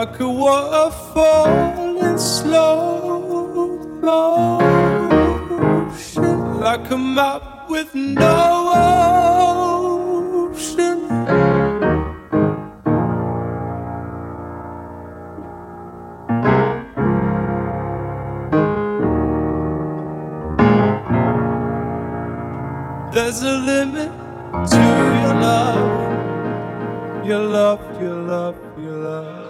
like a waterfall in slow motion, like a map with no ocean. There's a limit to your love, your love, your love, your love.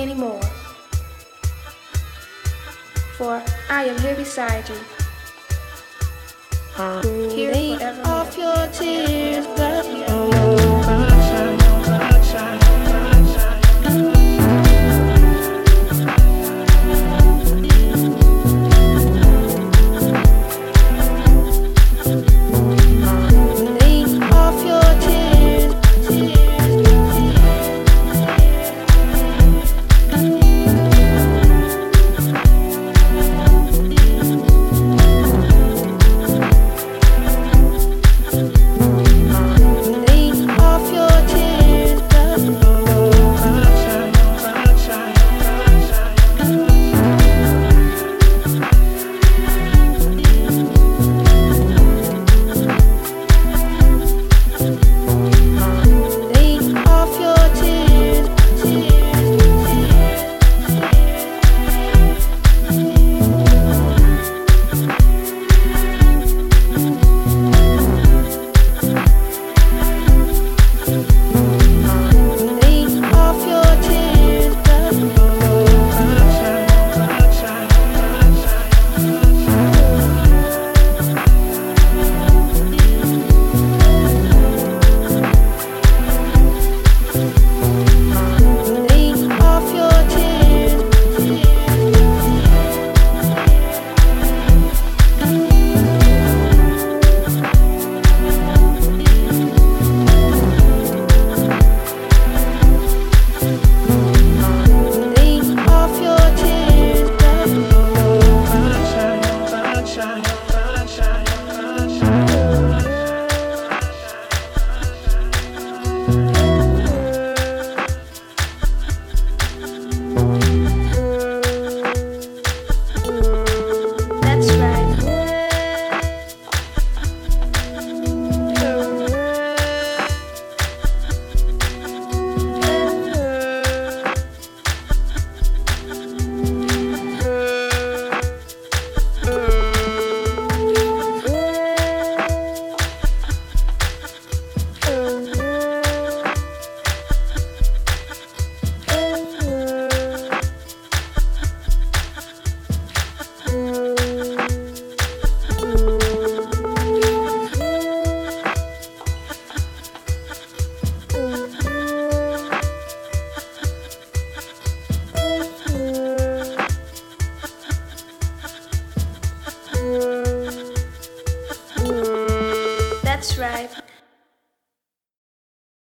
anymore. For I am here beside you. Here forevermore. off your tears.